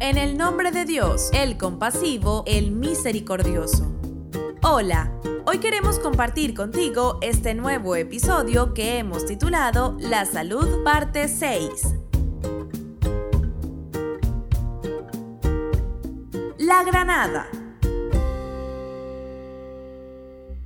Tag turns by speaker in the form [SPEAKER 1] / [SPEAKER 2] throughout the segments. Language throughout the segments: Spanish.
[SPEAKER 1] En el nombre de Dios, el compasivo, el misericordioso. Hola, hoy queremos compartir contigo este nuevo episodio que hemos titulado La Salud parte 6. La granada.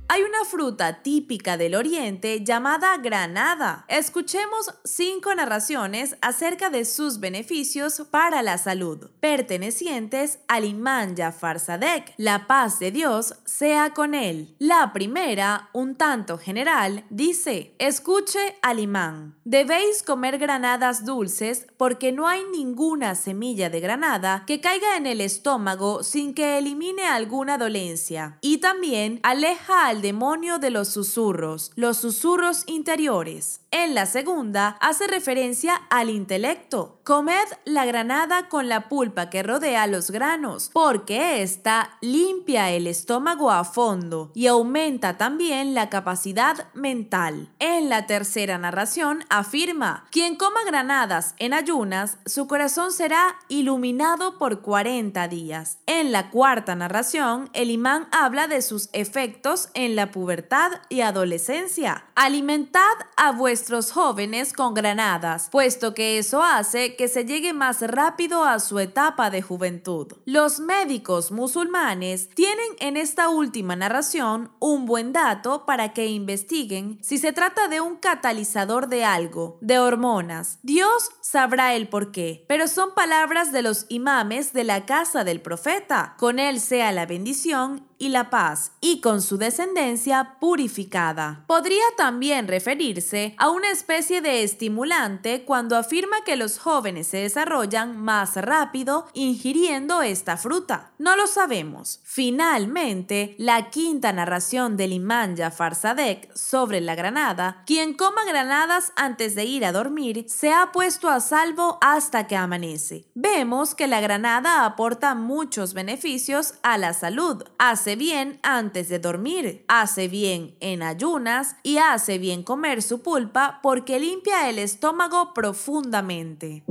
[SPEAKER 1] Hay una fruta típica del oriente llamada granada. Escuchemos cinco narraciones acerca de sus beneficios para la salud, pertenecientes al imán Jafar Sadek. La paz de Dios sea con él. La primera, un tanto general, dice, escuche al imán. Debéis comer granadas dulces porque no hay ninguna semilla de granada que caiga en el estómago sin que elimine alguna dolencia. Y también aleja al demonio de los susurros, los susurros interiores. En la segunda hace referencia al intelecto. Comed la granada con la pulpa que rodea los granos, porque ésta limpia el estómago a fondo y aumenta también la capacidad mental. En la tercera narración afirma, quien coma granadas en ayunas, su corazón será iluminado por 40 días. En la cuarta narración, el imán habla de sus efectos en la pubertad y adolescencia. Alimentad a vuestros jóvenes con granadas, puesto que eso hace que se llegue más rápido a su etapa de juventud. Los médicos musulmanes tienen en esta última narración un buen dato para que investiguen si se trata de un catalizador de algo, de hormonas. Dios sabrá el por qué, pero son palabras de los imames de la casa del profeta. Con él sea la bendición y la paz, y con su descendencia purificada. Podría también referirse a una especie de estimulante cuando afirma que los jóvenes se desarrollan más rápido ingiriendo esta fruta. No lo sabemos. Finalmente, la quinta narración del imán Jafar Sadek sobre la granada, quien coma granadas antes de ir a dormir, se ha puesto a salvo hasta que amanece. Vemos que la granada aporta muchos beneficios a la salud hace bien antes de dormir, hace bien en ayunas y hace bien comer su pulpa porque limpia el estómago profundamente.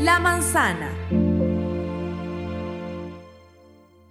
[SPEAKER 1] La manzana.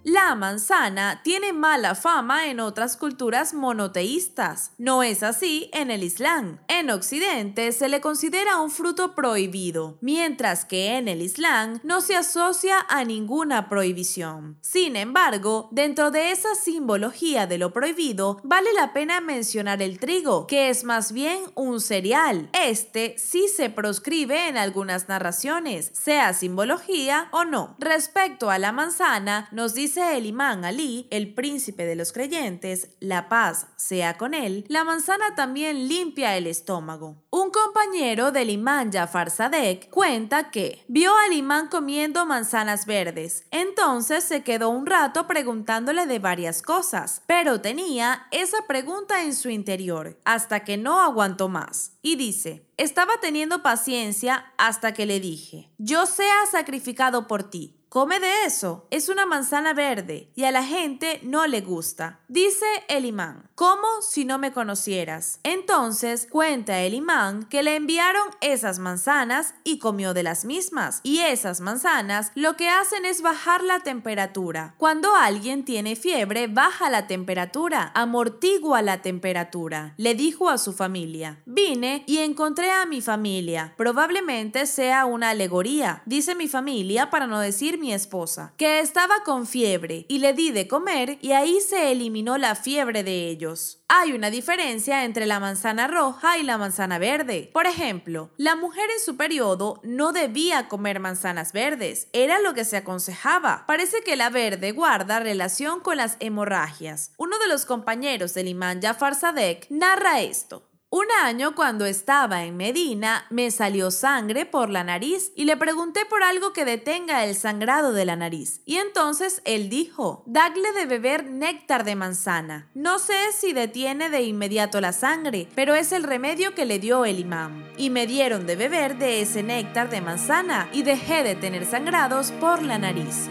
[SPEAKER 1] La manzana tiene mala fama en otras culturas monoteístas. No es así en el Islam. En Occidente se le considera un fruto prohibido, mientras que en el Islam no se asocia a ninguna prohibición. Sin embargo, dentro de esa simbología de lo prohibido, vale la pena mencionar el trigo, que es más bien un cereal. Este sí se proscribe en algunas narraciones, sea simbología o no. Respecto a la manzana, nos dice el imán Ali, el príncipe de los creyentes, la paz sea con él, la manzana también limpia el estómago. Un compañero del imán Jafar Sadek cuenta que vio al imán comiendo manzanas verdes. Entonces se quedó un rato preguntándole de varias cosas, pero tenía esa pregunta en su interior, hasta que no aguantó más. Y dice, estaba teniendo paciencia hasta que le dije, yo sea sacrificado por ti Come de eso. Es una manzana verde y a la gente no le gusta. Dice el imán, ¿cómo si no me conocieras? Entonces cuenta el imán que le enviaron esas manzanas y comió de las mismas. Y esas manzanas lo que hacen es bajar la temperatura. Cuando alguien tiene fiebre, baja la temperatura, amortigua la temperatura. Le dijo a su familia, vine y encontré a mi familia. Probablemente sea una alegoría. Dice mi familia para no decir mi esposa, que estaba con fiebre y le di de comer y ahí se eliminó la fiebre de ellos. Hay una diferencia entre la manzana roja y la manzana verde. Por ejemplo, la mujer en su periodo no debía comer manzanas verdes, era lo que se aconsejaba. Parece que la verde guarda relación con las hemorragias. Uno de los compañeros del imán Jafar Sadek narra esto. Un año cuando estaba en Medina me salió sangre por la nariz y le pregunté por algo que detenga el sangrado de la nariz. Y entonces él dijo, dadle de beber néctar de manzana. No sé si detiene de inmediato la sangre, pero es el remedio que le dio el imán. Y me dieron de beber de ese néctar de manzana y dejé de tener sangrados por la nariz.